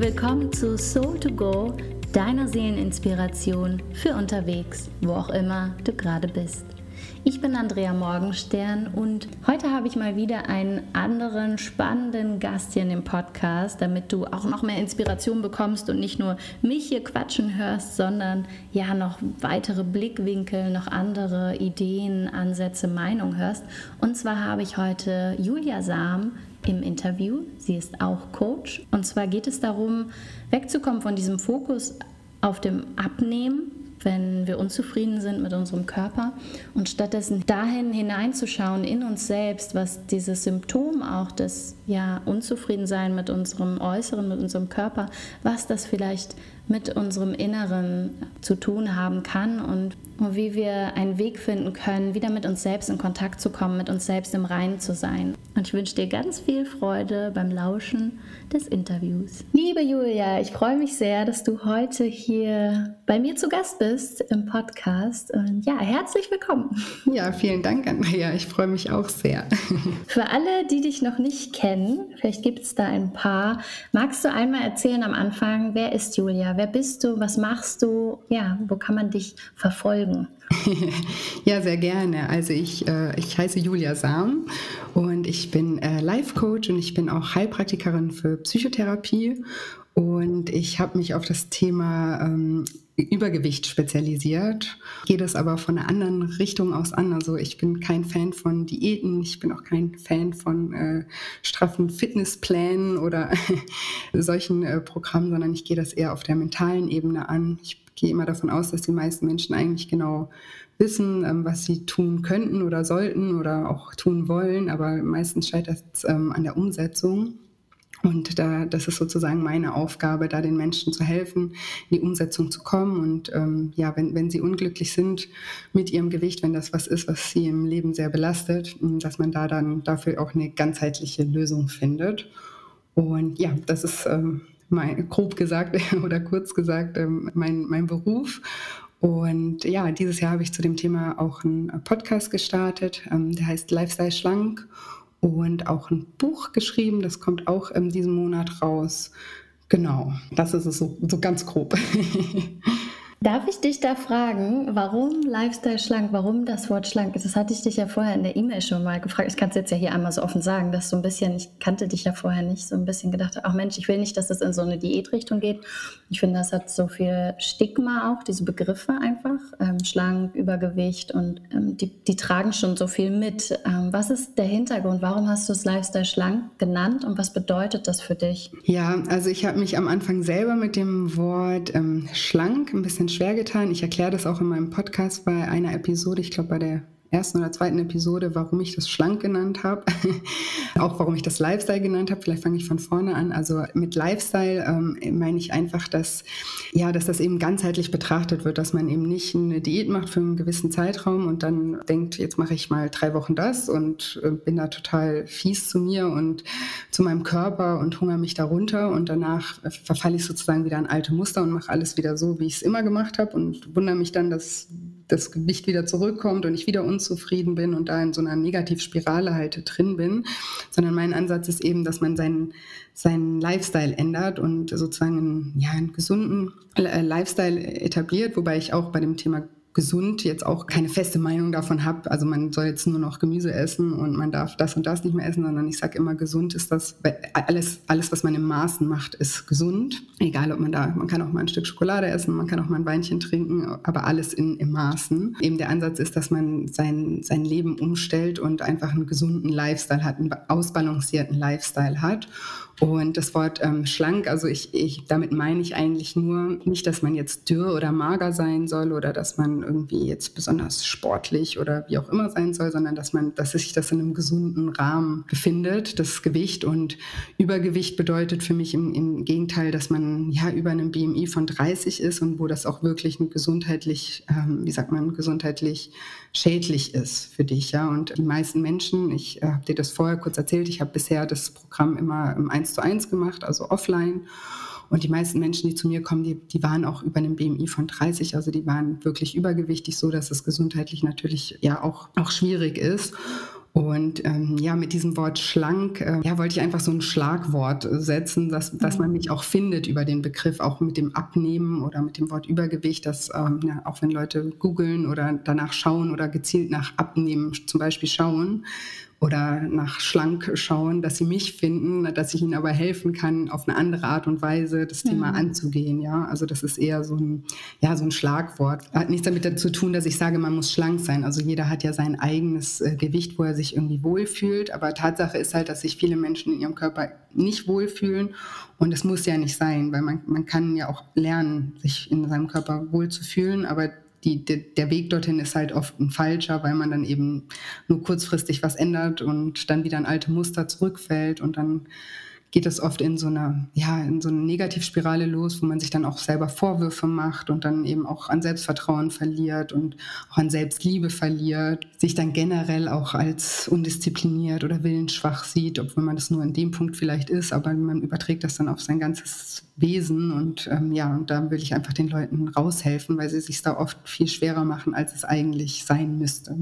willkommen zu Soul to Go, deiner Seeleninspiration für unterwegs, wo auch immer du gerade bist. Ich bin Andrea Morgenstern und heute habe ich mal wieder einen anderen spannenden Gast hier in dem Podcast, damit du auch noch mehr Inspiration bekommst und nicht nur mich hier quatschen hörst, sondern ja noch weitere Blickwinkel, noch andere Ideen, Ansätze, Meinung hörst. Und zwar habe ich heute Julia Sam im Interview. Sie ist auch Coach. Und zwar geht es darum, wegzukommen von diesem Fokus auf dem Abnehmen wenn wir unzufrieden sind mit unserem Körper und stattdessen dahin hineinzuschauen in uns selbst, was dieses Symptom auch des ja Unzufriedensein mit unserem Äußeren, mit unserem Körper, was das vielleicht mit unserem Inneren zu tun haben kann und wie wir einen Weg finden können, wieder mit uns selbst in Kontakt zu kommen, mit uns selbst im Reinen zu sein. Und ich wünsche dir ganz viel Freude beim Lauschen des Interviews. Liebe Julia, ich freue mich sehr, dass du heute hier bei mir zu Gast bist im Podcast. Und ja, herzlich willkommen. Ja, vielen Dank, Andrea. Ich freue mich auch sehr. Für alle, die dich noch nicht kennen, vielleicht gibt es da ein paar, magst du einmal erzählen am Anfang, wer ist Julia? Wer bist du? Was machst du? Ja, wo kann man dich verfolgen? ja, sehr gerne. Also ich, äh, ich heiße Julia Sam und ich bin äh, Life Coach und ich bin auch Heilpraktikerin für Psychotherapie und ich habe mich auf das Thema ähm, Übergewicht spezialisiert. Geht es aber von einer anderen Richtung aus an. Also ich bin kein Fan von Diäten, ich bin auch kein Fan von äh, straffen Fitnessplänen oder solchen äh, Programmen, sondern ich gehe das eher auf der mentalen Ebene an. Ich gehe immer davon aus, dass die meisten Menschen eigentlich genau wissen, ähm, was sie tun könnten oder sollten oder auch tun wollen, aber meistens scheitert es ähm, an der Umsetzung. Und da, das ist sozusagen meine Aufgabe, da den Menschen zu helfen, in die Umsetzung zu kommen. Und ähm, ja, wenn, wenn sie unglücklich sind mit ihrem Gewicht, wenn das was ist, was sie im Leben sehr belastet, dass man da dann dafür auch eine ganzheitliche Lösung findet. Und ja, das ist ähm, mein, grob gesagt oder kurz gesagt ähm, mein, mein Beruf. Und ja, dieses Jahr habe ich zu dem Thema auch einen Podcast gestartet, ähm, der heißt Lifestyle Schlank und auch ein Buch geschrieben. Das kommt auch in diesem Monat raus. Genau, das ist es so, so ganz grob. Darf ich dich da fragen, warum Lifestyle schlank, warum das Wort schlank ist? Das hatte ich dich ja vorher in der E-Mail schon mal gefragt. Ich kann es jetzt ja hier einmal so offen sagen, dass so ein bisschen, ich kannte dich ja vorher nicht, so ein bisschen gedacht habe, ach Mensch, ich will nicht, dass es in so eine Diätrichtung geht. Ich finde, das hat so viel Stigma auch, diese Begriffe einfach, ähm, schlank, Übergewicht und ähm, die, die tragen schon so viel mit. Ähm, was ist der Hintergrund? Warum hast du es Lifestyle schlank genannt und was bedeutet das für dich? Ja, also ich habe mich am Anfang selber mit dem Wort ähm, schlank ein bisschen schwer getan. Ich erkläre das auch in meinem Podcast bei einer Episode, ich glaube bei der ersten oder zweiten Episode, warum ich das schlank genannt habe, auch warum ich das Lifestyle genannt habe. Vielleicht fange ich von vorne an. Also mit Lifestyle ähm, meine ich einfach, dass ja, dass das eben ganzheitlich betrachtet wird, dass man eben nicht eine Diät macht für einen gewissen Zeitraum und dann denkt, jetzt mache ich mal drei Wochen das und äh, bin da total fies zu mir und zu meinem Körper und hungere mich darunter und danach verfalle ich sozusagen wieder an alte Muster und mache alles wieder so, wie ich es immer gemacht habe und wundere mich dann, dass das Gewicht wieder zurückkommt und ich wieder unzufrieden bin und da in so einer Negativspirale halt drin bin, sondern mein Ansatz ist eben, dass man seinen, seinen Lifestyle ändert und sozusagen einen, ja, einen gesunden äh, Lifestyle etabliert, wobei ich auch bei dem Thema gesund jetzt auch keine feste Meinung davon habe. Also man soll jetzt nur noch Gemüse essen und man darf das und das nicht mehr essen, sondern ich sage immer, gesund ist das, alles, alles, was man im Maßen macht, ist gesund. Egal, ob man da, man kann auch mal ein Stück Schokolade essen, man kann auch mal ein Weinchen trinken, aber alles in, im Maßen. Eben der Ansatz ist, dass man sein, sein Leben umstellt und einfach einen gesunden Lifestyle hat, einen ausbalancierten Lifestyle hat. Und das Wort ähm, schlank, also ich, ich, damit meine ich eigentlich nur nicht, dass man jetzt dürr oder mager sein soll oder dass man irgendwie jetzt besonders sportlich oder wie auch immer sein soll, sondern dass man, dass sich das in einem gesunden Rahmen befindet, das Gewicht. Und Übergewicht bedeutet für mich im, im Gegenteil, dass man ja über einem BMI von 30 ist und wo das auch wirklich gesundheitlich, ähm, wie sagt man, gesundheitlich schädlich ist für dich. Ja? Und die meisten Menschen, ich äh, habe dir das vorher kurz erzählt, ich habe bisher das Programm immer im 1 zu 1 gemacht, also offline. Und die meisten Menschen, die zu mir kommen, die, die waren auch über einem BMI von 30, also die waren wirklich übergewichtig, so dass es gesundheitlich natürlich ja auch, auch schwierig ist. Und ähm, ja, mit diesem Wort schlank, äh, ja, wollte ich einfach so ein Schlagwort setzen, dass, dass man mich auch findet über den Begriff, auch mit dem Abnehmen oder mit dem Wort Übergewicht, dass ähm, ja, auch wenn Leute googeln oder danach schauen oder gezielt nach Abnehmen zum Beispiel schauen oder nach schlank schauen, dass sie mich finden, dass ich ihnen aber helfen kann, auf eine andere Art und Weise das Thema mhm. anzugehen. Ja, also das ist eher so ein, ja, so ein Schlagwort. Hat nichts damit zu tun, dass ich sage, man muss schlank sein. Also jeder hat ja sein eigenes äh, Gewicht, wo er sich irgendwie wohlfühlt. Aber Tatsache ist halt, dass sich viele Menschen in ihrem Körper nicht wohlfühlen. Und es muss ja nicht sein, weil man, man kann ja auch lernen, sich in seinem Körper wohlzufühlen. Aber die, de, der Weg dorthin ist halt oft ein falscher, weil man dann eben nur kurzfristig was ändert und dann wieder ein alte Muster zurückfällt und dann geht es oft in so einer, ja, in so eine Negativspirale los, wo man sich dann auch selber Vorwürfe macht und dann eben auch an Selbstvertrauen verliert und auch an Selbstliebe verliert, sich dann generell auch als undiszipliniert oder willensschwach sieht, obwohl man das nur in dem Punkt vielleicht ist, aber man überträgt das dann auf sein ganzes Wesen und ähm, ja, und da will ich einfach den Leuten raushelfen, weil sie sich da oft viel schwerer machen, als es eigentlich sein müsste.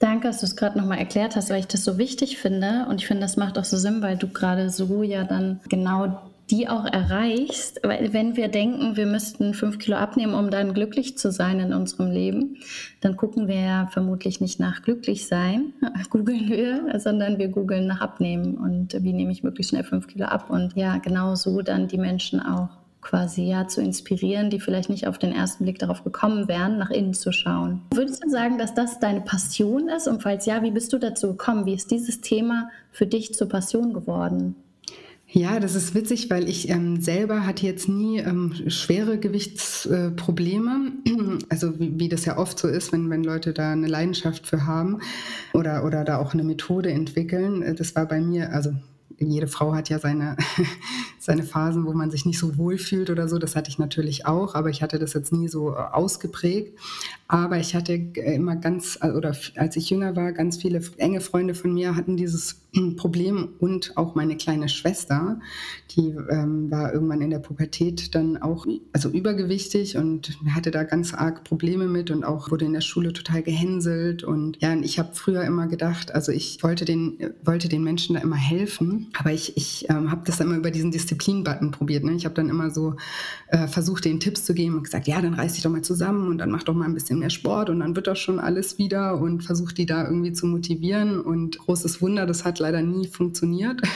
Danke, dass du es gerade nochmal erklärt hast, weil ich das so wichtig finde. Und ich finde, das macht auch so Sinn, weil du gerade so ja dann genau die auch erreichst. Weil wenn wir denken, wir müssten fünf Kilo abnehmen, um dann glücklich zu sein in unserem Leben, dann gucken wir ja vermutlich nicht nach glücklich sein, googeln wir, sondern wir googeln nach abnehmen und wie nehme ich möglichst schnell fünf Kilo ab. Und ja, genau so dann die Menschen auch quasi ja zu inspirieren, die vielleicht nicht auf den ersten Blick darauf gekommen wären, nach innen zu schauen. Würdest du sagen, dass das deine Passion ist? Und falls ja, wie bist du dazu gekommen? Wie ist dieses Thema für dich zur Passion geworden? Ja, das ist witzig, weil ich ähm, selber hatte jetzt nie ähm, schwere Gewichtsprobleme. Äh, also wie, wie, das ja oft so ist, wenn, wenn Leute da eine Leidenschaft für haben oder, oder da auch eine Methode entwickeln. Äh, das war bei mir, also jede Frau hat ja seine, seine Phasen, wo man sich nicht so wohl fühlt oder so. Das hatte ich natürlich auch, aber ich hatte das jetzt nie so äh, ausgeprägt. Aber ich hatte äh, immer ganz, äh, oder als ich jünger war, ganz viele enge Freunde von mir hatten dieses Problem und auch meine kleine Schwester, die ähm, war irgendwann in der Pubertät dann auch also übergewichtig und hatte da ganz arg Probleme mit und auch wurde in der Schule total gehänselt und ja, ich habe früher immer gedacht, also ich wollte den wollte den Menschen da immer helfen, aber ich, ich ähm, habe das immer über diesen Disziplin-Button probiert. Ne? Ich habe dann immer so äh, versucht, denen Tipps zu geben und gesagt, ja, dann reiß dich doch mal zusammen und dann mach doch mal ein bisschen mehr Sport und dann wird das schon alles wieder und versucht die da irgendwie zu motivieren und großes Wunder, das hat leider nie funktioniert.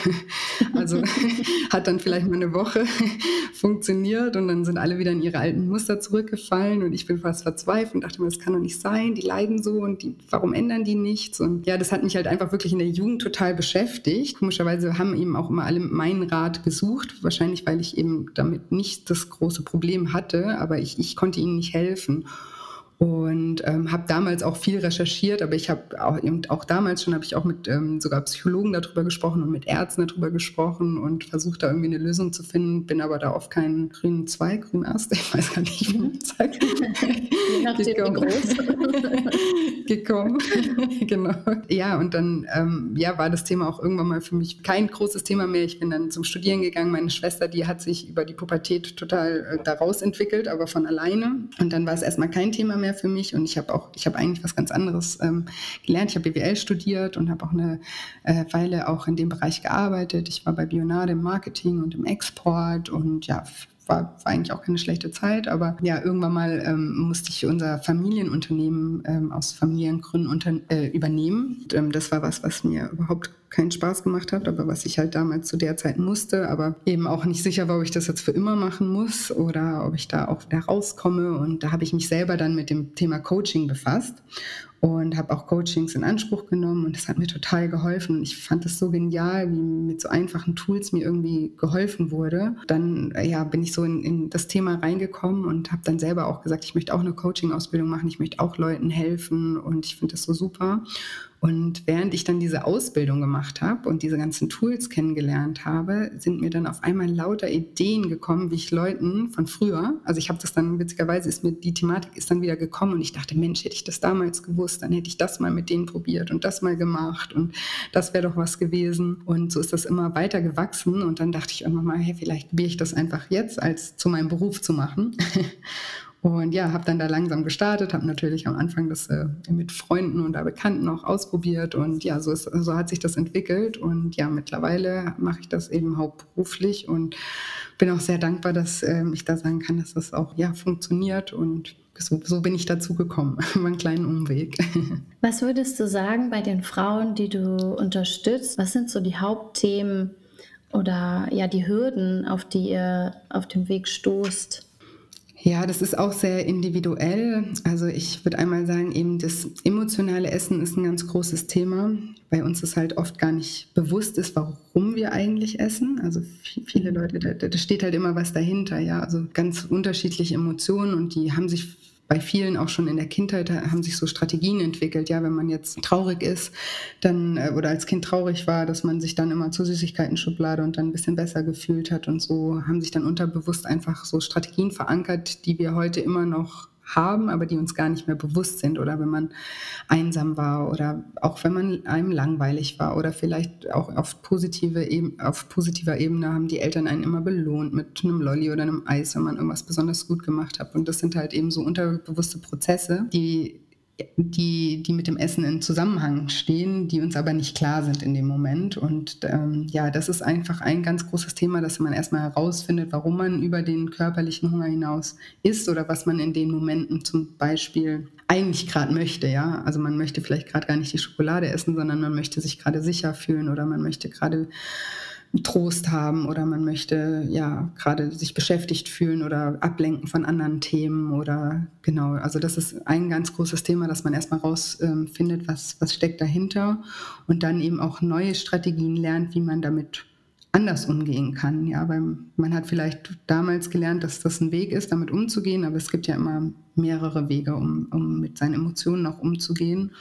Also hat dann vielleicht mal eine Woche funktioniert und dann sind alle wieder in ihre alten Muster zurückgefallen und ich bin fast verzweifelt und dachte mir, das kann doch nicht sein, die leiden so und die, warum ändern die nichts? Und ja, das hat mich halt einfach wirklich in der Jugend total beschäftigt. Komischerweise haben eben auch immer alle meinen Rat gesucht, wahrscheinlich weil ich eben damit nicht das große Problem hatte, aber ich, ich konnte ihnen nicht helfen und ähm, habe damals auch viel recherchiert, aber ich habe auch, auch damals schon habe ich auch mit ähm, sogar Psychologen darüber gesprochen und mit Ärzten darüber gesprochen und versucht da irgendwie eine Lösung zu finden, bin aber da auf keinen grünen Zweig, grünen Ast, ich weiß gar nicht, wie man sagt. gekommen. gekommen. genau. Ja, und dann ähm, ja, war das Thema auch irgendwann mal für mich kein großes Thema mehr. Ich bin dann zum Studieren gegangen. Meine Schwester, die hat sich über die Pubertät total äh, daraus entwickelt, aber von alleine. Und dann war es erstmal kein Thema mehr mehr für mich und ich habe auch, ich habe eigentlich was ganz anderes ähm, gelernt. Ich habe BWL studiert und habe auch eine äh, Weile auch in dem Bereich gearbeitet. Ich war bei Bionade im Marketing und im Export und ja, war, war eigentlich auch keine schlechte Zeit, aber ja, irgendwann mal ähm, musste ich unser Familienunternehmen ähm, aus Familiengründen unter, äh, übernehmen. Und, ähm, das war was, was mir überhaupt keinen Spaß gemacht hat, aber was ich halt damals zu der Zeit musste, aber eben auch nicht sicher war, ob ich das jetzt für immer machen muss oder ob ich da auch wieder rauskomme. Und da habe ich mich selber dann mit dem Thema Coaching befasst und habe auch Coachings in Anspruch genommen und das hat mir total geholfen. Ich fand es so genial, wie mit so einfachen Tools mir irgendwie geholfen wurde. Dann ja, bin ich so in, in das Thema reingekommen und habe dann selber auch gesagt, ich möchte auch eine Coaching-Ausbildung machen, ich möchte auch Leuten helfen und ich finde das so super. Und während ich dann diese Ausbildung gemacht habe und diese ganzen Tools kennengelernt habe, sind mir dann auf einmal lauter Ideen gekommen, wie ich Leuten von früher, also ich habe das dann witzigerweise ist mir die Thematik ist dann wieder gekommen und ich dachte, Mensch, hätte ich das damals gewusst, dann hätte ich das mal mit denen probiert und das mal gemacht und das wäre doch was gewesen. Und so ist das immer weiter gewachsen und dann dachte ich irgendwann mal, hey, vielleicht probiere ich das einfach jetzt als zu meinem Beruf zu machen. Und ja, habe dann da langsam gestartet, habe natürlich am Anfang das äh, mit Freunden und Bekannten auch ausprobiert und ja, so, ist, so hat sich das entwickelt und ja, mittlerweile mache ich das eben hauptberuflich und bin auch sehr dankbar, dass äh, ich da sagen kann, dass das auch ja funktioniert und so, so bin ich dazu gekommen, über einen kleinen Umweg. Was würdest du sagen bei den Frauen, die du unterstützt? Was sind so die Hauptthemen oder ja die Hürden, auf die ihr auf dem Weg stoßt? Ja, das ist auch sehr individuell. Also ich würde einmal sagen, eben das emotionale Essen ist ein ganz großes Thema. Bei uns ist halt oft gar nicht bewusst ist, warum wir eigentlich essen. Also viele Leute, da, da steht halt immer was dahinter, ja. Also ganz unterschiedliche Emotionen und die haben sich bei vielen auch schon in der Kindheit haben sich so Strategien entwickelt, ja, wenn man jetzt traurig ist, dann äh, oder als Kind traurig war, dass man sich dann immer zur Süßigkeiten-Schublade und dann ein bisschen besser gefühlt hat und so haben sich dann unterbewusst einfach so Strategien verankert, die wir heute immer noch haben, aber die uns gar nicht mehr bewusst sind oder wenn man einsam war oder auch wenn man einem langweilig war oder vielleicht auch auf, positive auf positiver Ebene haben die Eltern einen immer belohnt mit einem Lolli oder einem Eis, wenn man irgendwas besonders gut gemacht hat. Und das sind halt eben so unterbewusste Prozesse, die die, die mit dem Essen in Zusammenhang stehen, die uns aber nicht klar sind in dem Moment. Und ähm, ja, das ist einfach ein ganz großes Thema, dass man erstmal herausfindet, warum man über den körperlichen Hunger hinaus isst oder was man in den Momenten zum Beispiel eigentlich gerade möchte, ja. Also man möchte vielleicht gerade gar nicht die Schokolade essen, sondern man möchte sich gerade sicher fühlen oder man möchte gerade Trost haben oder man möchte ja gerade sich beschäftigt fühlen oder ablenken von anderen Themen oder genau, also das ist ein ganz großes Thema, dass man erstmal rausfindet, ähm, was, was steckt dahinter und dann eben auch neue Strategien lernt, wie man damit anders umgehen kann. Ja, weil man hat vielleicht damals gelernt, dass das ein Weg ist, damit umzugehen, aber es gibt ja immer mehrere Wege, um, um mit seinen Emotionen auch umzugehen.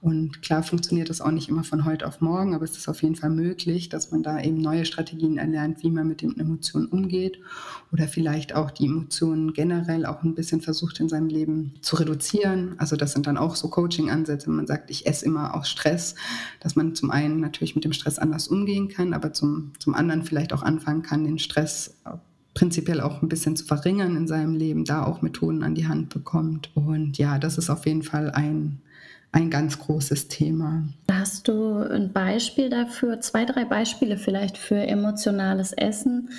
Und klar funktioniert das auch nicht immer von heute auf morgen, aber es ist auf jeden Fall möglich, dass man da eben neue Strategien erlernt, wie man mit den Emotionen umgeht oder vielleicht auch die Emotionen generell auch ein bisschen versucht in seinem Leben zu reduzieren. Also das sind dann auch so Coaching-Ansätze, man sagt, ich esse immer aus Stress, dass man zum einen natürlich mit dem Stress anders umgehen kann, aber zum, zum anderen vielleicht auch anfangen kann, den Stress prinzipiell auch ein bisschen zu verringern in seinem Leben, da auch Methoden an die Hand bekommt. Und ja, das ist auf jeden Fall ein, ein ganz großes Thema. Hast du ein Beispiel dafür, zwei, drei Beispiele vielleicht für emotionales Essen,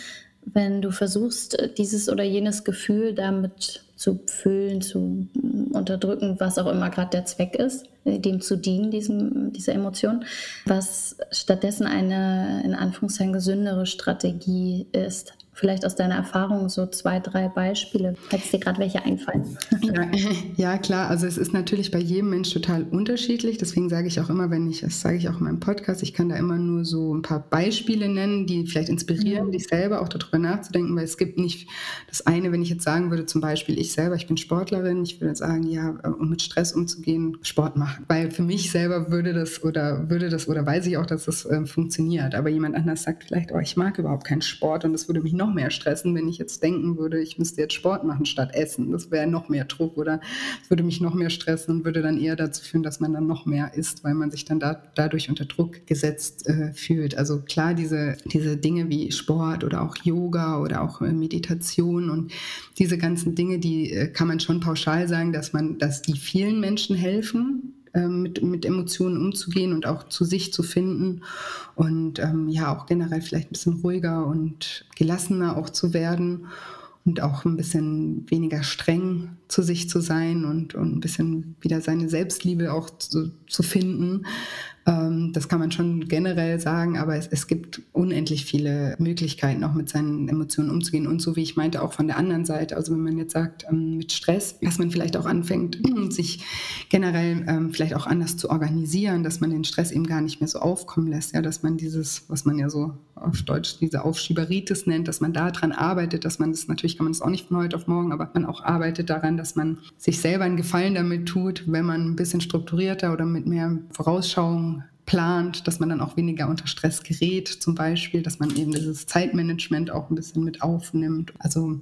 wenn du versuchst, dieses oder jenes Gefühl damit zu füllen, zu unterdrücken, was auch immer gerade der Zweck ist, dem zu dienen, diesem, dieser Emotion, was stattdessen eine in Anführungszeichen gesündere Strategie ist vielleicht aus deiner Erfahrung so zwei, drei Beispiele, falls dir gerade welche einfallen. Ja, ja, klar. Also es ist natürlich bei jedem Mensch total unterschiedlich. Deswegen sage ich auch immer, wenn ich, das sage ich auch in meinem Podcast, ich kann da immer nur so ein paar Beispiele nennen, die vielleicht inspirieren, ja. dich selber auch darüber nachzudenken, weil es gibt nicht das eine, wenn ich jetzt sagen würde, zum Beispiel ich selber, ich bin Sportlerin, ich würde sagen, ja, um mit Stress umzugehen, Sport machen. Weil für mich selber würde das oder würde das oder weiß ich auch, dass das äh, funktioniert. Aber jemand anders sagt vielleicht, oh, ich mag überhaupt keinen Sport und das würde mich noch noch mehr stressen, wenn ich jetzt denken würde, ich müsste jetzt Sport machen statt essen. Das wäre noch mehr Druck oder würde mich noch mehr stressen und würde dann eher dazu führen, dass man dann noch mehr isst, weil man sich dann da, dadurch unter Druck gesetzt äh, fühlt. Also klar, diese, diese Dinge wie Sport oder auch Yoga oder auch äh, Meditation und diese ganzen Dinge, die äh, kann man schon pauschal sagen, dass man, dass die vielen Menschen helfen, mit, mit Emotionen umzugehen und auch zu sich zu finden und ähm, ja auch generell vielleicht ein bisschen ruhiger und gelassener auch zu werden und auch ein bisschen weniger streng zu sich zu sein und, und ein bisschen wieder seine Selbstliebe auch zu, zu finden. Ähm, das kann man schon generell sagen, aber es, es gibt unendlich viele Möglichkeiten, auch mit seinen Emotionen umzugehen. Und so wie ich meinte, auch von der anderen Seite, also wenn man jetzt sagt, ähm, mit Stress, dass man vielleicht auch anfängt, sich generell ähm, vielleicht auch anders zu organisieren, dass man den Stress eben gar nicht mehr so aufkommen lässt, ja, dass man dieses, was man ja so auf Deutsch diese Aufschieberitis nennt, dass man daran arbeitet, dass man das, natürlich kann man das auch nicht von heute auf morgen, aber man auch arbeitet daran, dass man sich selber einen Gefallen damit tut, wenn man ein bisschen strukturierter oder mit mehr Vorausschauung plant, dass man dann auch weniger unter Stress gerät, zum Beispiel, dass man eben dieses Zeitmanagement auch ein bisschen mit aufnimmt. Also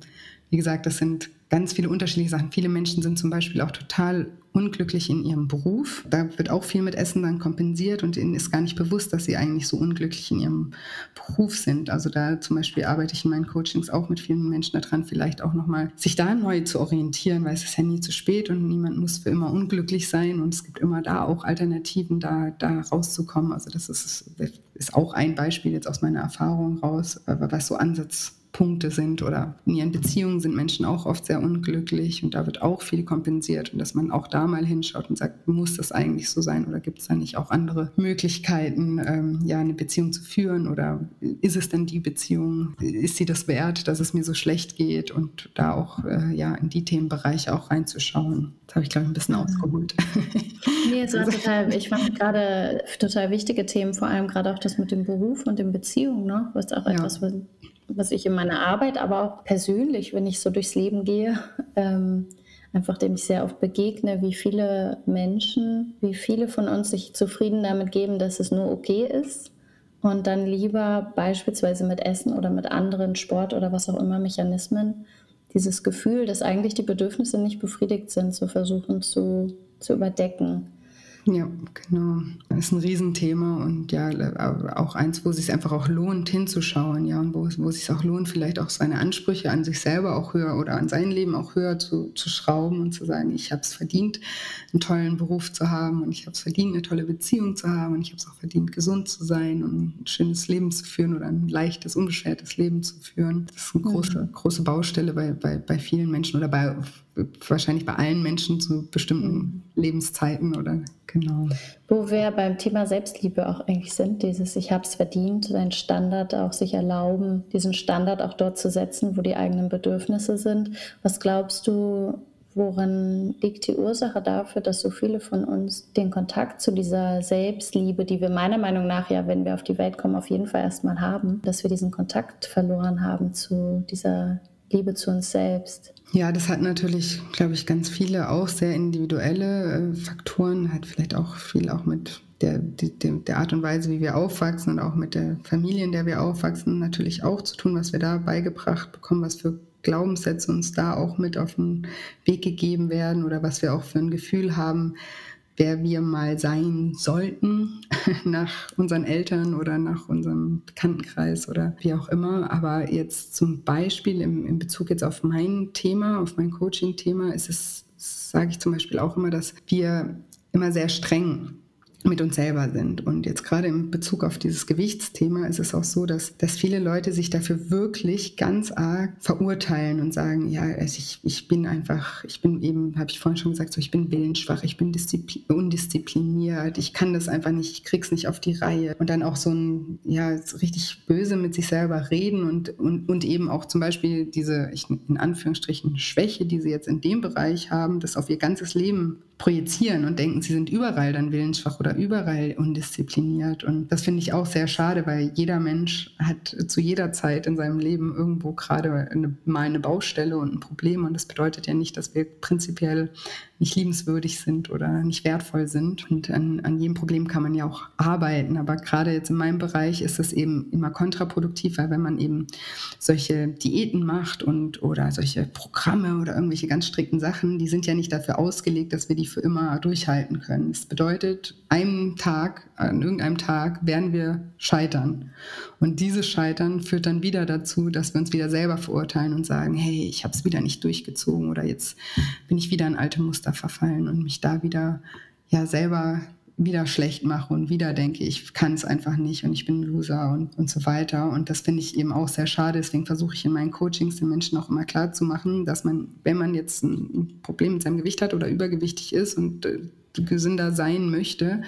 wie gesagt, das sind ganz viele unterschiedliche Sachen. Viele Menschen sind zum Beispiel auch total unglücklich in ihrem Beruf. Da wird auch viel mit Essen dann kompensiert und ihnen ist gar nicht bewusst, dass sie eigentlich so unglücklich in ihrem Beruf sind. Also da zum Beispiel arbeite ich in meinen Coachings auch mit vielen Menschen daran, vielleicht auch nochmal sich da neu zu orientieren, weil es ist ja nie zu spät und niemand muss für immer unglücklich sein und es gibt immer da auch Alternativen, da, da rauszukommen. Also das ist, ist auch ein Beispiel jetzt aus meiner Erfahrung raus, was so Ansatz Punkte sind oder in ihren Beziehungen sind Menschen auch oft sehr unglücklich und da wird auch viel kompensiert und dass man auch da mal hinschaut und sagt, muss das eigentlich so sein oder gibt es da nicht auch andere Möglichkeiten, ähm, ja, eine Beziehung zu führen oder ist es denn die Beziehung, ist sie das wert, dass es mir so schlecht geht und da auch äh, ja in die Themenbereiche auch reinzuschauen. Das habe ich glaube ich ein bisschen ausgeholt. Nee, es war total, ich fand gerade total wichtige Themen, vor allem gerade auch das mit dem Beruf und den Beziehungen, ne? was auch ja. etwas, was ich in meiner Arbeit, aber auch persönlich, wenn ich so durchs Leben gehe, ähm, einfach dem ich sehr oft begegne, wie viele Menschen, wie viele von uns sich zufrieden damit geben, dass es nur okay ist und dann lieber beispielsweise mit Essen oder mit anderen Sport oder was auch immer Mechanismen dieses Gefühl, dass eigentlich die Bedürfnisse nicht befriedigt sind, zu versuchen zu, zu überdecken. Ja, genau. Das ist ein Riesenthema und ja, auch eins, wo es sich einfach auch lohnt, hinzuschauen, ja, und wo, wo es sich auch lohnt, vielleicht auch seine Ansprüche an sich selber auch höher oder an sein Leben auch höher zu, zu schrauben und zu sagen, ich habe es verdient, einen tollen Beruf zu haben und ich habe es verdient, eine tolle Beziehung zu haben und ich habe es auch verdient, gesund zu sein und ein schönes Leben zu führen oder ein leichtes, unbeschwertes Leben zu führen. Das ist eine große, mhm. große Baustelle bei, bei, bei vielen Menschen oder bei wahrscheinlich bei allen Menschen zu bestimmten Lebenszeiten oder genau. Wo wir beim Thema Selbstliebe auch eigentlich sind, dieses Ich habe es verdient, deinen Standard auch sich erlauben, diesen Standard auch dort zu setzen, wo die eigenen Bedürfnisse sind. Was glaubst du, worin liegt die Ursache dafür, dass so viele von uns den Kontakt zu dieser Selbstliebe, die wir meiner Meinung nach ja, wenn wir auf die Welt kommen, auf jeden Fall erstmal haben, dass wir diesen Kontakt verloren haben zu dieser Liebe zu uns selbst? Ja, das hat natürlich, glaube ich, ganz viele auch sehr individuelle äh, Faktoren, hat vielleicht auch viel auch mit der, die, der Art und Weise, wie wir aufwachsen und auch mit der Familie, in der wir aufwachsen, natürlich auch zu tun, was wir da beigebracht bekommen, was für Glaubenssätze uns da auch mit auf den Weg gegeben werden oder was wir auch für ein Gefühl haben, wer wir mal sein sollten nach unseren Eltern oder nach unserem Bekanntenkreis oder wie auch immer. Aber jetzt zum Beispiel im, in Bezug jetzt auf mein Thema, auf mein Coaching-Thema, ist es, sage ich zum Beispiel auch immer, dass wir immer sehr streng mit uns selber sind. Und jetzt gerade in Bezug auf dieses Gewichtsthema ist es auch so, dass, dass viele Leute sich dafür wirklich ganz arg verurteilen und sagen, ja, also ich, ich bin einfach, ich bin eben, habe ich vorhin schon gesagt, so ich bin willensschwach, ich bin undiszipliniert, ich kann das einfach nicht, ich krieg's nicht auf die Reihe. Und dann auch so ein, ja, richtig böse mit sich selber reden und, und, und eben auch zum Beispiel diese, in Anführungsstrichen, Schwäche, die sie jetzt in dem Bereich haben, das auf ihr ganzes Leben projizieren und denken, sie sind überall dann willensschwach oder überall undiszipliniert. Und das finde ich auch sehr schade, weil jeder Mensch hat zu jeder Zeit in seinem Leben irgendwo gerade mal eine Baustelle und ein Problem. Und das bedeutet ja nicht, dass wir prinzipiell nicht liebenswürdig sind oder nicht wertvoll sind. Und an, an jedem Problem kann man ja auch arbeiten. Aber gerade jetzt in meinem Bereich ist es eben immer kontraproduktiv, weil wenn man eben solche Diäten macht und oder solche Programme oder irgendwelche ganz strikten Sachen, die sind ja nicht dafür ausgelegt, dass wir die für immer durchhalten können. Das bedeutet, einem Tag, an irgendeinem Tag werden wir scheitern. Und dieses Scheitern führt dann wieder dazu, dass wir uns wieder selber verurteilen und sagen, hey, ich habe es wieder nicht durchgezogen oder jetzt bin ich wieder in alte Muster verfallen und mich da wieder ja selber wieder schlecht mache und wieder denke, ich kann es einfach nicht und ich bin ein Loser und, und so weiter. Und das finde ich eben auch sehr schade. Deswegen versuche ich in meinen Coachings den Menschen auch immer klar zu machen, dass man, wenn man jetzt ein Problem mit seinem Gewicht hat oder übergewichtig ist und äh, gesünder sein möchte,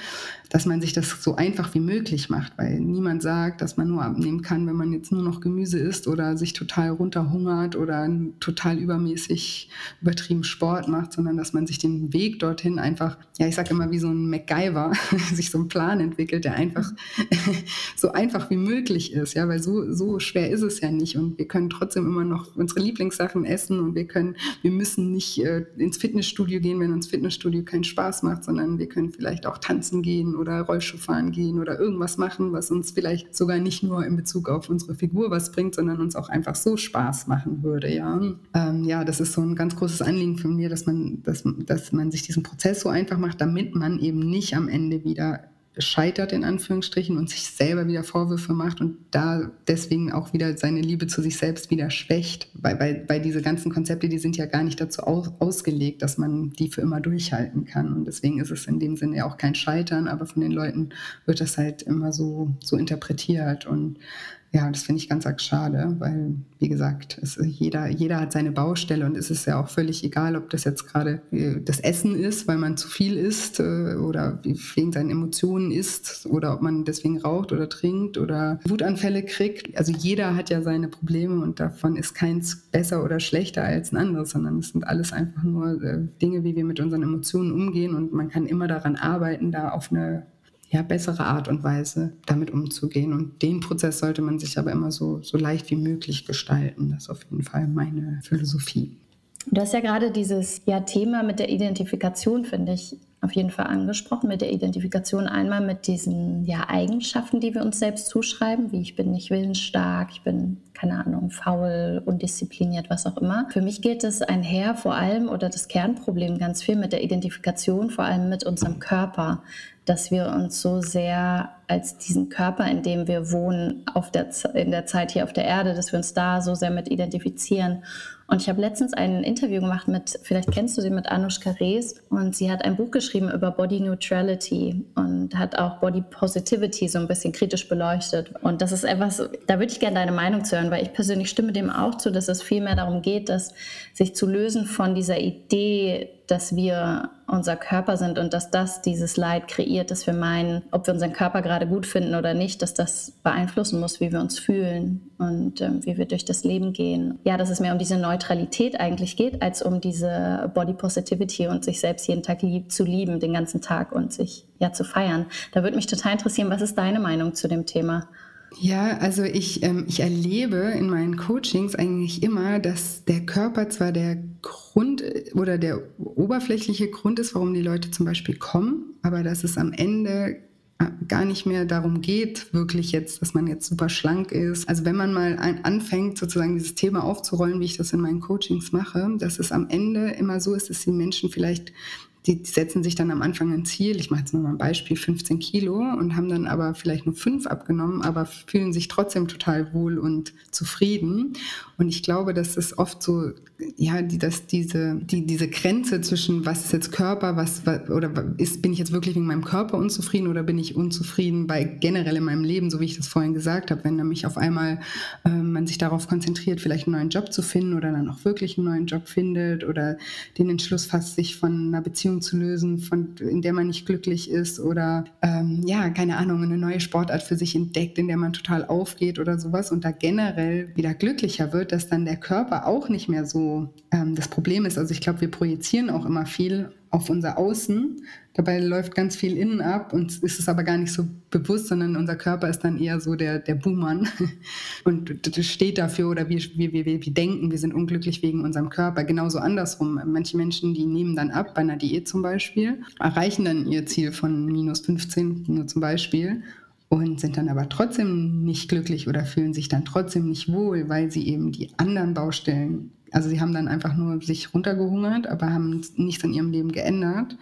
dass man sich das so einfach wie möglich macht, weil niemand sagt, dass man nur abnehmen kann, wenn man jetzt nur noch Gemüse isst oder sich total runterhungert oder total übermäßig übertrieben Sport macht, sondern dass man sich den Weg dorthin einfach, ja, ich sage immer wie so ein MacGyver, sich so einen Plan entwickelt, der einfach so einfach wie möglich ist, ja, weil so, so schwer ist es ja nicht. Und wir können trotzdem immer noch unsere Lieblingssachen essen und wir können, wir müssen nicht äh, ins Fitnessstudio gehen, wenn uns Fitnessstudio keinen Spaß macht sondern wir können vielleicht auch tanzen gehen oder Rollschuh fahren gehen oder irgendwas machen, was uns vielleicht sogar nicht nur in Bezug auf unsere Figur was bringt, sondern uns auch einfach so Spaß machen würde. Ja, ähm, ja das ist so ein ganz großes Anliegen von mir, dass man, dass, dass man sich diesen Prozess so einfach macht, damit man eben nicht am Ende wieder scheitert in Anführungsstrichen und sich selber wieder Vorwürfe macht und da deswegen auch wieder seine Liebe zu sich selbst wieder schwächt, weil, weil, weil diese ganzen Konzepte, die sind ja gar nicht dazu aus, ausgelegt, dass man die für immer durchhalten kann. Und deswegen ist es in dem Sinne ja auch kein Scheitern, aber von den Leuten wird das halt immer so, so interpretiert. Und ja, das finde ich ganz arg schade, weil, wie gesagt, es, jeder, jeder hat seine Baustelle und es ist ja auch völlig egal, ob das jetzt gerade äh, das Essen ist, weil man zu viel isst äh, oder wegen seinen Emotionen isst oder ob man deswegen raucht oder trinkt oder Wutanfälle kriegt. Also jeder hat ja seine Probleme und davon ist keins besser oder schlechter als ein anderes, sondern es sind alles einfach nur äh, Dinge, wie wir mit unseren Emotionen umgehen und man kann immer daran arbeiten, da auf eine ja, bessere Art und Weise damit umzugehen. Und den Prozess sollte man sich aber immer so, so leicht wie möglich gestalten. Das ist auf jeden Fall meine Philosophie. Du hast ja gerade dieses ja, Thema mit der Identifikation, finde ich, auf jeden Fall angesprochen. Mit der Identifikation einmal mit diesen ja, Eigenschaften, die wir uns selbst zuschreiben, wie ich bin nicht willensstark, ich bin, keine Ahnung, faul, undiszipliniert, was auch immer. Für mich geht es einher vor allem oder das Kernproblem ganz viel mit der Identifikation, vor allem mit unserem Körper dass wir uns so sehr als diesen Körper, in dem wir wohnen, auf der, in der Zeit hier auf der Erde, dass wir uns da so sehr mit identifizieren. Und ich habe letztens ein Interview gemacht mit, vielleicht kennst du sie, mit Anushka Rees. Und sie hat ein Buch geschrieben über Body Neutrality und hat auch Body Positivity so ein bisschen kritisch beleuchtet. Und das ist etwas, da würde ich gerne deine Meinung zu hören, weil ich persönlich stimme dem auch zu, dass es viel mehr darum geht, dass sich zu lösen von dieser Idee, dass wir unser Körper sind und dass das dieses Leid kreiert, dass wir meinen, ob wir unseren Körper gerade gut finden oder nicht, dass das beeinflussen muss, wie wir uns fühlen und ähm, wie wir durch das Leben gehen. Ja, dass es mehr um diese Neutralität eigentlich geht, als um diese Body Positivity und sich selbst jeden Tag lieb, zu lieben, den ganzen Tag und sich ja zu feiern. Da würde mich total interessieren, was ist deine Meinung zu dem Thema? Ja, also ich, ähm, ich erlebe in meinen Coachings eigentlich immer, dass der Körper zwar der Grund oder der oberflächliche Grund ist, warum die Leute zum Beispiel kommen, aber dass es am Ende äh, gar nicht mehr darum geht, wirklich jetzt, dass man jetzt super schlank ist. Also wenn man mal ein, anfängt, sozusagen dieses Thema aufzurollen, wie ich das in meinen Coachings mache, dass es am Ende immer so ist, dass die Menschen vielleicht die, setzen sich dann am Anfang ein Ziel, ich mache jetzt mal ein Beispiel, 15 Kilo und haben dann aber vielleicht nur fünf abgenommen, aber fühlen sich trotzdem total wohl und zufrieden. Und ich glaube, dass es oft so, ja, die, dass diese, die, diese Grenze zwischen was ist jetzt Körper, was, oder ist, bin ich jetzt wirklich wegen meinem Körper unzufrieden oder bin ich unzufrieden bei generell in meinem Leben, so wie ich das vorhin gesagt habe, wenn nämlich auf einmal äh, man sich darauf konzentriert, vielleicht einen neuen Job zu finden oder dann auch wirklich einen neuen Job findet oder den Entschluss fasst, sich von einer Beziehung Beziehung zu lösen, von, in der man nicht glücklich ist oder ähm, ja, keine Ahnung, eine neue Sportart für sich entdeckt, in der man total aufgeht oder sowas und da generell wieder glücklicher wird, dass dann der Körper auch nicht mehr so ähm, das Problem ist. Also ich glaube, wir projizieren auch immer viel auf unser Außen. Dabei läuft ganz viel innen ab und ist es aber gar nicht so bewusst, sondern unser Körper ist dann eher so der, der Buhmann und steht dafür oder wir, wir, wir, wir denken, wir sind unglücklich wegen unserem Körper. Genauso andersrum. Manche Menschen, die nehmen dann ab, bei einer Diät zum Beispiel, erreichen dann ihr Ziel von minus 15 nur zum Beispiel und sind dann aber trotzdem nicht glücklich oder fühlen sich dann trotzdem nicht wohl, weil sie eben die anderen Baustellen also sie haben dann einfach nur sich runtergehungert, aber haben nichts in ihrem Leben geändert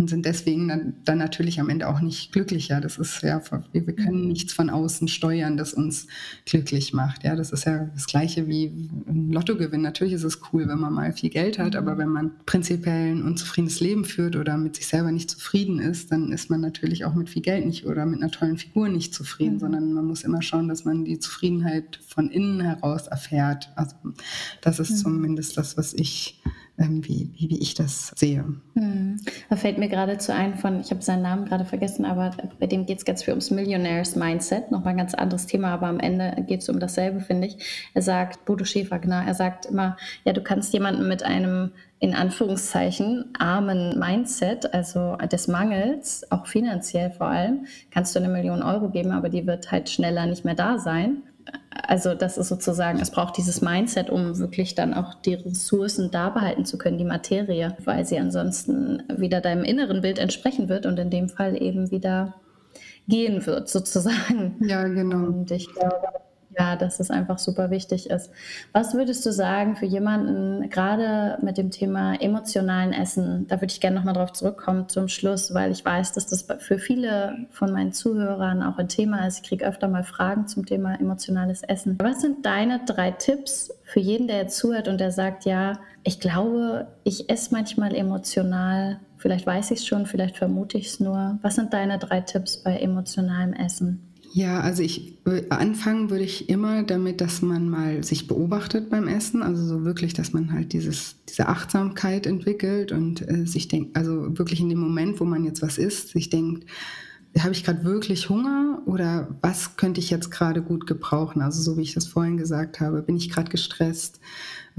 und sind deswegen dann, dann, natürlich am Ende auch nicht glücklicher. Das ist ja, wir, können mhm. nichts von außen steuern, das uns glücklich macht. Ja, das ist ja das Gleiche wie ein Lottogewinn. Natürlich ist es cool, wenn man mal viel Geld hat, aber mhm. wenn man prinzipiell ein unzufriedenes Leben führt oder mit sich selber nicht zufrieden ist, dann ist man natürlich auch mit viel Geld nicht oder mit einer tollen Figur nicht zufrieden, mhm. sondern man muss immer schauen, dass man die Zufriedenheit von innen heraus erfährt. Also das ist mhm. zumindest das, was ich wie, wie, ich das sehe. Hm. Da fällt mir geradezu ein von, ich habe seinen Namen gerade vergessen, aber bei dem geht es ganz viel ums Millionaires Mindset, nochmal ein ganz anderes Thema, aber am Ende geht es um dasselbe, finde ich. Er sagt, Bodo Schäfer, genau, er sagt immer, ja, du kannst jemanden mit einem in Anführungszeichen armen Mindset, also des Mangels, auch finanziell vor allem, kannst du eine Million Euro geben, aber die wird halt schneller nicht mehr da sein Also das ist sozusagen, es braucht dieses Mindset, um wirklich dann auch die Ressourcen da behalten zu können, die Materie, weil sie ansonsten wieder deinem inneren Bild entsprechen wird und in dem Fall eben wieder gehen wird, sozusagen. Ja, genau. Und ich glaube, ja, dass es einfach super wichtig ist. Was würdest du sagen für jemanden, gerade mit dem Thema emotionalen Essen, da würde ich gerne nochmal drauf zurückkommen zum Schluss, weil ich weiß, dass das für viele von meinen Zuhörern auch ein Thema ist. Ich kriege öfter mal Fragen zum Thema emotionales Essen. Was sind deine drei Tipps für jeden, der jetzt zuhört und der sagt, ja, ich glaube, ich esse manchmal emotional, vielleicht weiß ich es schon, vielleicht vermute ich es nur. Was sind deine drei Tipps bei emotionalem Essen? Ja, also ich anfangen würde ich immer damit, dass man mal sich beobachtet beim Essen, also so wirklich, dass man halt dieses, diese Achtsamkeit entwickelt und äh, sich denkt, also wirklich in dem Moment, wo man jetzt was isst, sich denkt, habe ich gerade wirklich Hunger oder was könnte ich jetzt gerade gut gebrauchen? Also so wie ich das vorhin gesagt habe, bin ich gerade gestresst?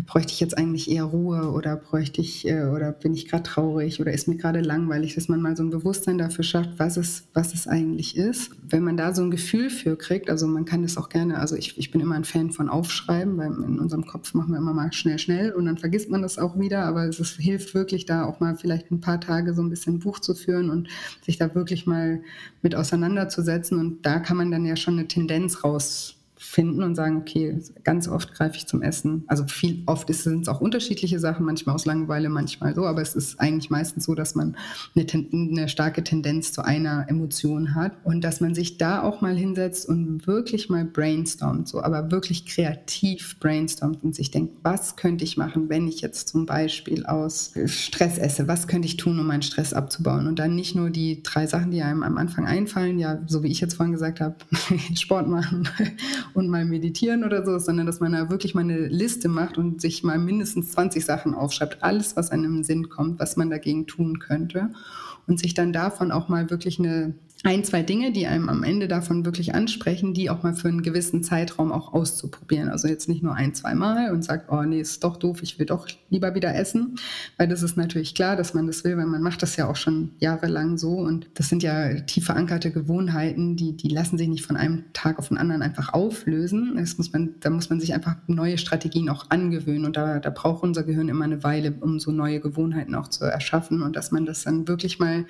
Bräuchte ich jetzt eigentlich eher Ruhe oder bräuchte ich äh, oder bin ich gerade traurig oder ist mir gerade langweilig, dass man mal so ein Bewusstsein dafür schafft, was es, was es eigentlich ist. Wenn man da so ein Gefühl für kriegt, also man kann das auch gerne, also ich, ich bin immer ein Fan von Aufschreiben, weil in unserem Kopf machen wir immer mal schnell, schnell und dann vergisst man das auch wieder, aber es ist, hilft wirklich da auch mal vielleicht ein paar Tage so ein bisschen Buch zu führen und sich da wirklich mal mit auseinanderzusetzen und da kann man dann ja schon eine Tendenz raus finden und sagen, okay, ganz oft greife ich zum Essen. Also viel oft sind es auch unterschiedliche Sachen, manchmal aus Langeweile, manchmal so, aber es ist eigentlich meistens so, dass man eine, eine, starke Tendenz zu einer Emotion hat und dass man sich da auch mal hinsetzt und wirklich mal brainstormt, so, aber wirklich kreativ brainstormt und sich denkt, was könnte ich machen, wenn ich jetzt zum Beispiel aus Stress esse? Was könnte ich tun, um meinen Stress abzubauen? Und dann nicht nur die drei Sachen, die einem am Anfang einfallen, ja, so wie ich jetzt vorhin gesagt habe, Sport machen und mal meditieren oder so, sondern dass man da wirklich mal eine Liste macht und sich mal mindestens 20 Sachen aufschreibt, alles, was einem im Sinn kommt, was man dagegen tun könnte. Und sich dann davon auch mal wirklich eine ein, zwei Dinge, die einem am Ende davon wirklich ansprechen, die auch mal für einen gewissen Zeitraum auch auszuprobieren. Also jetzt nicht nur ein, zwei Mal und sagt, oh nee, ist doch doof, ich will doch lieber wieder essen, weil das ist natürlich klar, dass man das will, weil man macht das ja auch schon jahrelang so und das sind ja tief verankerte Gewohnheiten, die, die lassen sich nicht von einem Tag auf den anderen einfach auflösen. Das muss man, da muss man sich einfach neue Strategien auch angewöhnen und da, da braucht unser Gehirn immer eine Weile, um so neue Gewohnheiten auch zu erschaffen und dass man das dann wirklich mal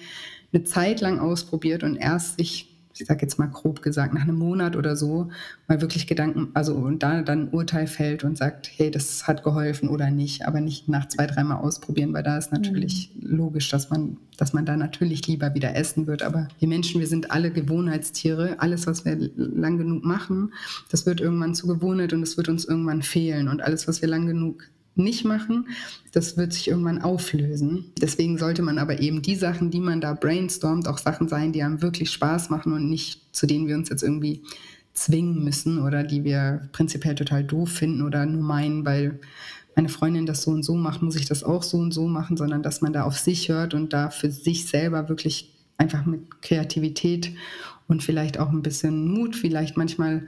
eine Zeit lang ausprobiert und erst sich, ich sage jetzt mal grob gesagt, nach einem Monat oder so mal wirklich Gedanken, also und da dann ein Urteil fällt und sagt, hey, das hat geholfen oder nicht, aber nicht nach zwei, dreimal ausprobieren, weil da ist natürlich mhm. logisch, dass man, dass man da natürlich lieber wieder essen wird. Aber wir Menschen, wir sind alle Gewohnheitstiere. Alles, was wir lang genug machen, das wird irgendwann zu Gewohnheit und es wird uns irgendwann fehlen. Und alles, was wir lang genug nicht machen, das wird sich irgendwann auflösen. Deswegen sollte man aber eben die Sachen, die man da brainstormt, auch Sachen sein, die einem wirklich Spaß machen und nicht zu denen wir uns jetzt irgendwie zwingen müssen oder die wir prinzipiell total doof finden oder nur meinen, weil meine Freundin das so und so macht, muss ich das auch so und so machen, sondern dass man da auf sich hört und da für sich selber wirklich einfach mit Kreativität und vielleicht auch ein bisschen Mut, vielleicht manchmal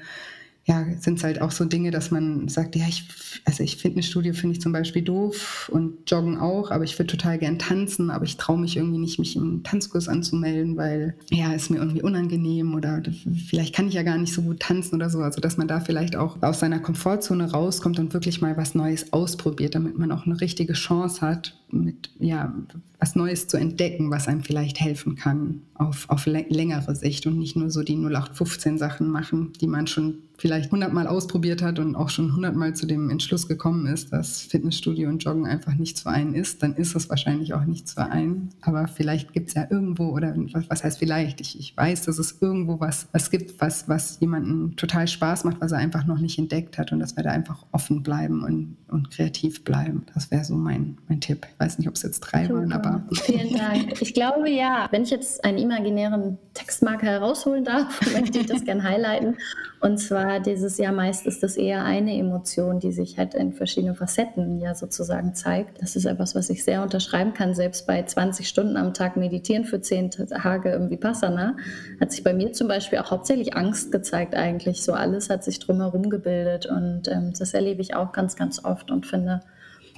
ja, sind es halt auch so Dinge, dass man sagt, ja, ich, also ich Fitnessstudio finde ich zum Beispiel doof und Joggen auch, aber ich würde total gern tanzen, aber ich traue mich irgendwie nicht, mich im Tanzkurs anzumelden, weil ja, ist mir irgendwie unangenehm oder vielleicht kann ich ja gar nicht so gut tanzen oder so. Also dass man da vielleicht auch aus seiner Komfortzone rauskommt und wirklich mal was Neues ausprobiert, damit man auch eine richtige Chance hat, mit ja, was Neues zu entdecken, was einem vielleicht helfen kann auf, auf längere Sicht und nicht nur so die 0815 Sachen machen, die man schon vielleicht hundertmal ausprobiert hat und auch schon hundertmal zu dem Entschluss gekommen ist, dass Fitnessstudio und Joggen einfach nichts für einen ist, dann ist es wahrscheinlich auch nichts für einen. Aber vielleicht gibt es ja irgendwo, oder was, was heißt vielleicht? Ich, ich weiß, dass es irgendwo was, was gibt, was, was jemandem total Spaß macht, was er einfach noch nicht entdeckt hat und dass wir da einfach offen bleiben und, und kreativ bleiben. Das wäre so mein, mein Tipp. Ich weiß nicht, ob es jetzt drei Super. waren, aber. Vielen Dank. Ich glaube ja. Wenn ich jetzt einen imaginären Textmarker herausholen darf, möchte ich das gerne highlighten. Und zwar dieses Jahr meist ist das eher eine Emotion, die sich halt in verschiedenen Facetten ja sozusagen zeigt. Das ist etwas, was ich sehr unterschreiben kann. Selbst bei 20 Stunden am Tag meditieren für 10 Tage im Vipassana hat sich bei mir zum Beispiel auch hauptsächlich Angst gezeigt eigentlich. So alles hat sich drumherum gebildet und ähm, das erlebe ich auch ganz, ganz oft und finde,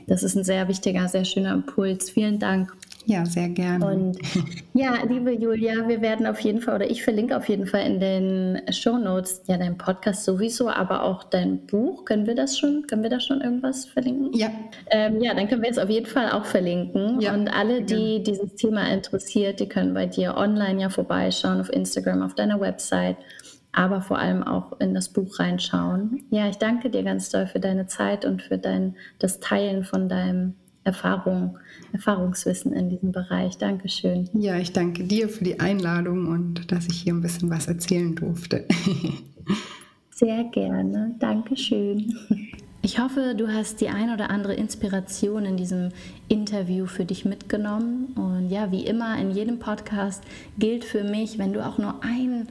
das ist ein sehr wichtiger, sehr schöner Impuls. Vielen Dank. Ja, sehr gerne. Und ja, liebe Julia, wir werden auf jeden Fall, oder ich verlinke auf jeden Fall in den Show Notes ja deinen Podcast sowieso, aber auch dein Buch. Können wir das schon? Können wir da schon irgendwas verlinken? Ja. Ähm, ja, dann können wir es auf jeden Fall auch verlinken. Ja, Und alle, die dieses Thema interessiert, die können bei dir online ja vorbeischauen, auf Instagram, auf deiner Website aber vor allem auch in das Buch reinschauen. Ja, ich danke dir ganz doll für deine Zeit und für dein, das Teilen von deinem Erfahrung, Erfahrungswissen in diesem Bereich. Dankeschön. Ja, ich danke dir für die Einladung und dass ich hier ein bisschen was erzählen durfte. Sehr gerne. Dankeschön. Ich hoffe, du hast die ein oder andere Inspiration in diesem Interview für dich mitgenommen. Und ja, wie immer in jedem Podcast gilt für mich, wenn du auch nur einen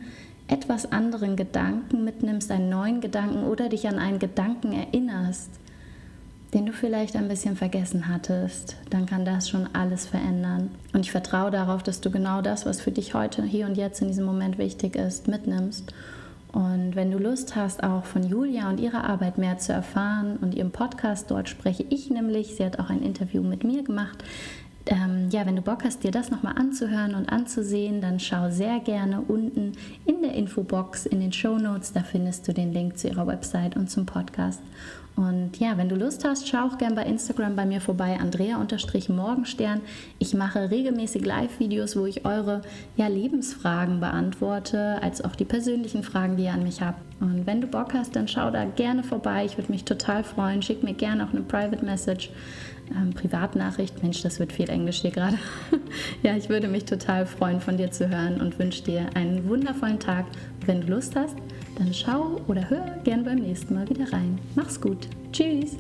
etwas anderen Gedanken mitnimmst, einen neuen Gedanken oder dich an einen Gedanken erinnerst, den du vielleicht ein bisschen vergessen hattest, dann kann das schon alles verändern. Und ich vertraue darauf, dass du genau das, was für dich heute, hier und jetzt in diesem Moment wichtig ist, mitnimmst. Und wenn du Lust hast, auch von Julia und ihrer Arbeit mehr zu erfahren und ihrem Podcast, dort spreche ich nämlich, sie hat auch ein Interview mit mir gemacht, ähm, ja, wenn du Bock hast, dir das nochmal anzuhören und anzusehen, dann schau sehr gerne unten in der Infobox, in den Show Notes, da findest du den Link zu ihrer Website und zum Podcast. Und ja, wenn du Lust hast, schau auch gerne bei Instagram bei mir vorbei, Andrea-Morgenstern. Ich mache regelmäßig Live-Videos, wo ich eure ja, Lebensfragen beantworte, als auch die persönlichen Fragen, die ihr an mich habt. Und wenn du Bock hast, dann schau da gerne vorbei. Ich würde mich total freuen. Schick mir gerne auch eine Private Message ähm, Privatnachricht. Mensch, das wird viel Englisch hier gerade. ja, ich würde mich total freuen, von dir zu hören und wünsche dir einen wundervollen Tag. Wenn du Lust hast, dann schau oder hör gern beim nächsten Mal wieder rein. Mach's gut. Tschüss.